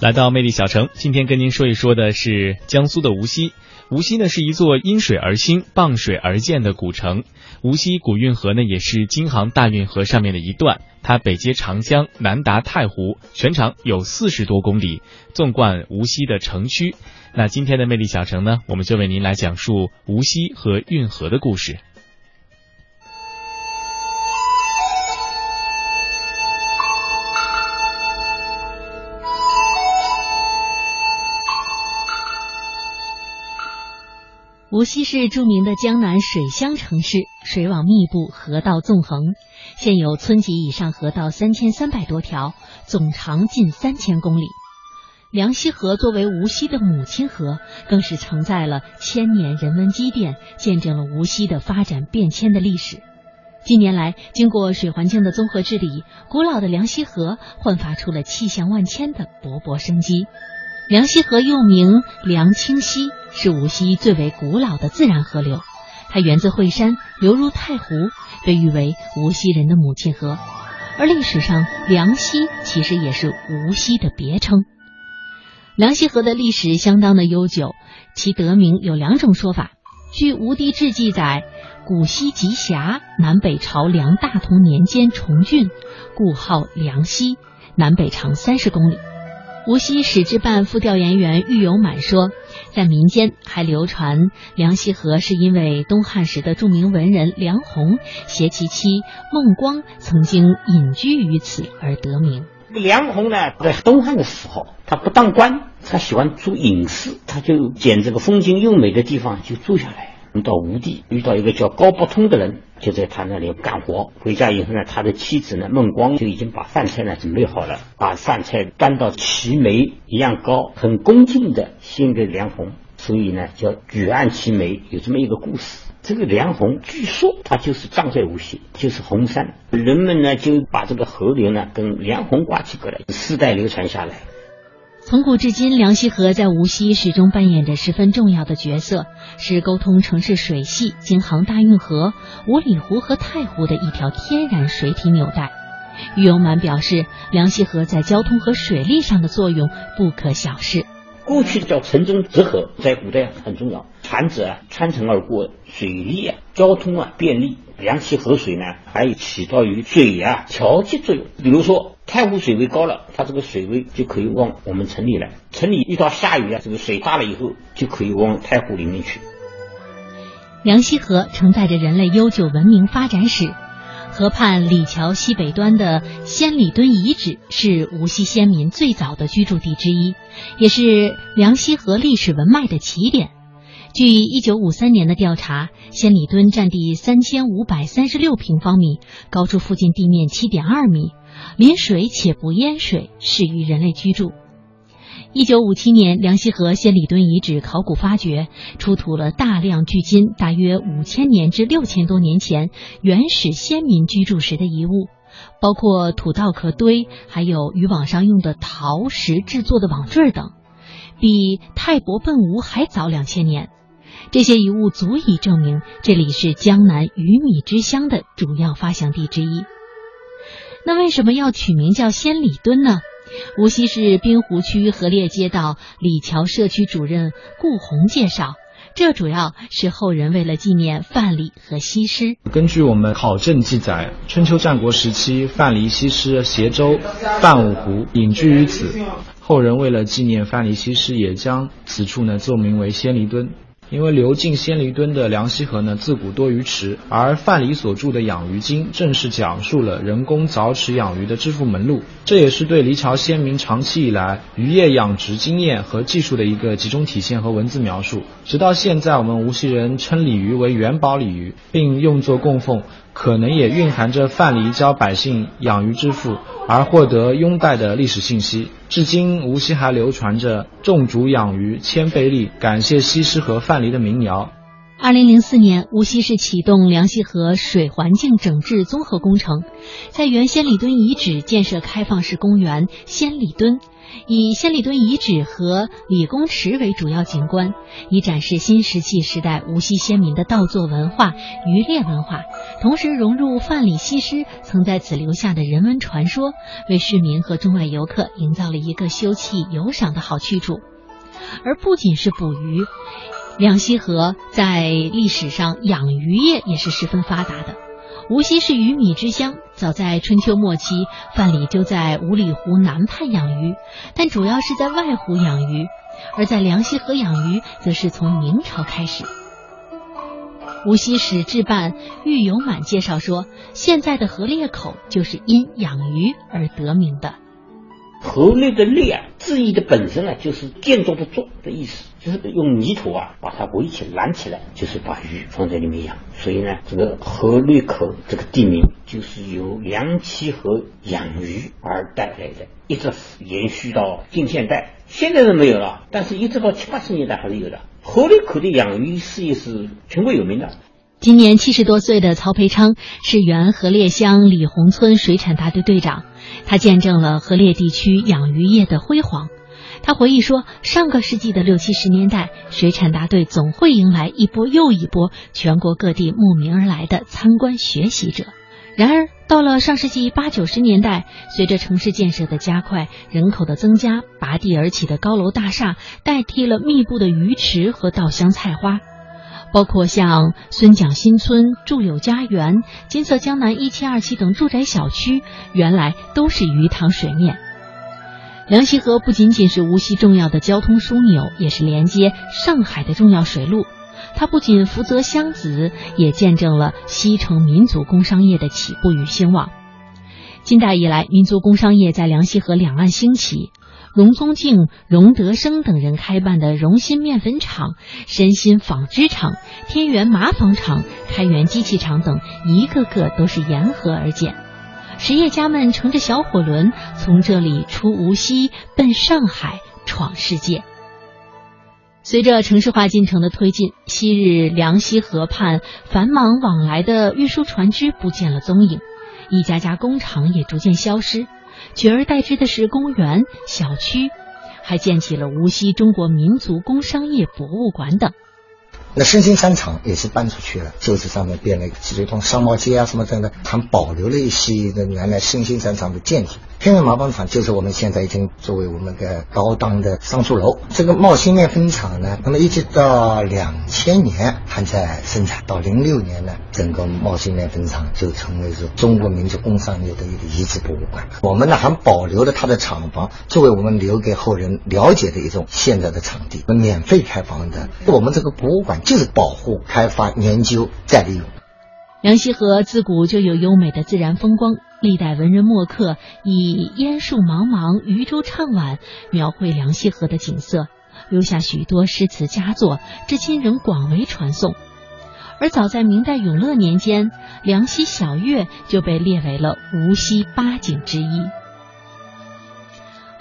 来到魅力小城，今天跟您说一说的是江苏的无锡。无锡呢是一座因水而兴、傍水而建的古城。无锡古运河呢也是京杭大运河上面的一段，它北接长江，南达太湖，全长有四十多公里，纵贯无锡的城区。那今天的魅力小城呢，我们就为您来讲述无锡和运河的故事。无锡是著名的江南水乡城市，水网密布，河道纵横，现有村级以上河道三千三百多条，总长近三千公里。梁溪河作为无锡的母亲河，更是承载了千年人文积淀，见证了无锡的发展变迁的历史。近年来，经过水环境的综合治理，古老的梁溪河焕发出了气象万千的勃勃生机。梁溪河又名梁清溪，是无锡最为古老的自然河流。它源自惠山，流入太湖，被誉为无锡人的母亲河。而历史上，梁溪其实也是无锡的别称。梁溪河的历史相当的悠久，其得名有两种说法。据《吴地志》记载，古溪极狭，南北朝梁大同年间重浚，故号梁溪，南北长三十公里。无锡史志办副调研员郁有满说，在民间还流传梁溪河是因为东汉时的著名文人梁鸿携其妻孟光曾经隐居于此而得名。梁鸿呢，在东汉的时候，他不当官，他喜欢住隐士，他就捡这个风景优美的地方就住下来。到吴地遇到一个叫高伯通的人，就在他那里干活。回家以后呢，他的妻子呢孟光就已经把饭菜呢准备好了，把饭菜端到齐眉一样高，很恭敬的献给梁红。所以呢叫举案齐眉，有这么一个故事。这个梁红据说他就是葬在无锡，就是红山。人们呢就把这个河流呢跟梁鸿挂起钩来，世代流传下来。从古至今，梁溪河在无锡始终扮演着十分重要的角色，是沟通城市水系、京杭大运河、五里湖和太湖的一条天然水体纽带。郁有满表示，梁溪河在交通和水利上的作用不可小视。过去叫城中直河，在古代很重要，船只啊穿城而过，水利啊交通啊便利。梁溪河水呢，还起到于水啊调节作用。比如说太湖水位高了，它这个水位就可以往我们城里来。城里遇到下雨啊，这个水大了以后，就可以往太湖里面去。梁溪河承载着人类悠久文明发展史。河畔李桥西北端的仙里墩遗址是无锡先民最早的居住地之一，也是梁溪河历史文脉的起点。据一九五三年的调查，仙里墩占地三千五百三十六平方米，高出附近地面七点二米，临水且不淹水，适于人类居住。一九五七年，梁溪河仙里墩遗址考古发掘，出土了大量距今大约五千年至六千多年前原始先民居住时的遗物，包括土稻壳堆，还有渔网上用的陶石制作的网坠等，比泰伯奔吴还早两千年。这些遗物足以证明这里是江南鱼米之乡的主要发祥地之一。那为什么要取名叫仙里墩呢？无锡市滨湖区河烈街道李桥社区主任顾红介绍，这主要是后人为了纪念范蠡和西施。根据我们考证记载，春秋战国时期，范蠡、西施携舟泛五湖，隐居于此。后人为了纪念范蠡、西施，也将此处呢奏名为仙里墩。因为流进仙梨墩的梁溪河呢，自古多鱼池，而范蠡所著的《养鱼经》正是讲述了人工凿池养鱼的致富门路，这也是对黎桥先民长期以来渔业养殖经验和技术的一个集中体现和文字描述。直到现在，我们无锡人称鲤鱼为元宝鲤鱼，并用作供奉。可能也蕴含着范蠡教百姓养鱼致富而获得拥戴的历史信息。至今，无锡还流传着种竹养鱼千倍利、感谢西施和范蠡的民谣。二零零四年，无锡市启动梁溪河水环境整治综合工程，在原先里墩遗址建设开放式公园仙里墩，以仙里墩遗址和李公池为主要景观，以展示新石器时代无锡先民的稻作文化、渔猎文化，同时融入范蠡西施曾在此留下的人文传说，为市民和中外游客营造了一个休憩游赏的好去处。而不仅是捕鱼。梁溪河在历史上养鱼业也是十分发达的。无锡是鱼米之乡，早在春秋末期，范蠡就在五里湖南畔养鱼，但主要是在外湖养鱼；而在梁溪河养鱼，则是从明朝开始。无锡史志办郁有满介绍说，现在的河裂口就是因养鱼而得名的。河内的内啊，字义的本身呢，就是建筑的筑的意思，就是用泥土啊把它围起拦起来，就是把鱼放在里面养。所以呢，这个河内口这个地名就是由梁溪河养鱼而带来的，一直延续到近现代。现在是没有了，但是一直到七八十年代还是有的。河内口的养鱼事业是全国有名的。今年七十多岁的曹培昌是原河裂乡李洪村水产大队队长。他见证了河裂地区养鱼业的辉煌。他回忆说，上个世纪的六七十年代，水产大队总会迎来一波又一波全国各地慕名而来的参观学习者。然而，到了上世纪八九十年代，随着城市建设的加快，人口的增加，拔地而起的高楼大厦代替了密布的鱼池和稻香菜花。包括像孙蒋新村、祝柳家园、金色江南一期、二期等住宅小区，原来都是鱼塘水面。梁溪河不仅仅是无锡重要的交通枢纽，也是连接上海的重要水路。它不仅福泽湘子，也见证了西城民族工商业的起步与兴旺。近代以来，民族工商业在梁溪河两岸兴起。荣宗敬、荣德生等人开办的荣新面粉厂、申新纺织厂、天元麻纺厂、开元机器厂等，一个个都是沿河而建。实业家们乘着小火轮从这里出无锡，奔上海闯世界。随着城市化进程的推进，昔日梁溪河畔繁忙往来的运输船只不见了踪影，一家家工厂也逐渐消失。取而代之的是公园、小区，还建起了无锡中国民族工商业博物馆等。那申新商场也是搬出去了，旧址上面变了一个集通商贸街啊什么等等，还保留了一些的原来申新商场的建筑。天元麻纺厂就是我们现在已经作为我们的高档的商住楼。这个茂新面粉厂呢，那么一直到两千年还在生产，到零六年呢，整个茂新面粉厂就成为是中国民族工商业的一个遗址博物馆。我们呢还保留了它的厂房，作为我们留给后人了解的一种现在的场地，免费开放的。我们这个博物馆就是保护、开发、研究、再利用。梁溪河自古就有优美的自然风光。历代文人墨客以烟树茫茫、渔舟唱晚描绘梁溪河的景色，留下许多诗词佳作，至今仍广为传颂。而早在明代永乐年间，梁溪小月就被列为了无锡八景之一。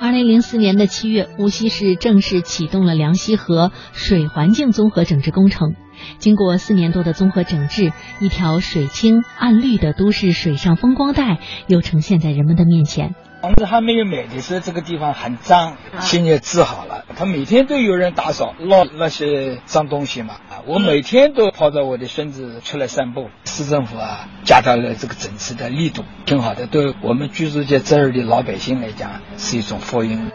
二零零四年的七月，无锡市正式启动了梁溪河水环境综合整治工程。经过四年多的综合整治，一条水清岸绿的都市水上风光带又呈现在人们的面前。房子还没有买的时候，这个地方很脏，现在治好了。他每天都有人打扫，落那些脏东西嘛。我每天都抱着我的孙子出来散步。市政府啊，加大了这个整治的力度，挺好的。对我们居住在这儿的老百姓来讲，是一种福音。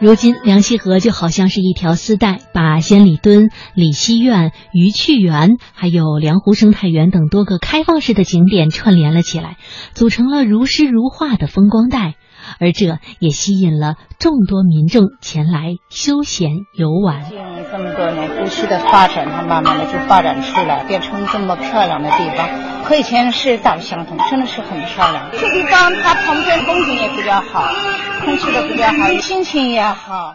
如今，梁溪河就好像是一条丝带，把仙里墩、李溪苑、鱼趣园，还有梁湖生态园等多个开放式的景点串联了起来，组成了如诗如画的风光带。而这也吸引了众多民众前来休闲游玩。近这么多年，无锡的发展，它慢慢的就发展出来，变成这么漂亮的地方，和以前是大不相同，真的是很漂亮。这地方它旁边风景也比较好，空气都比较好，心情也好。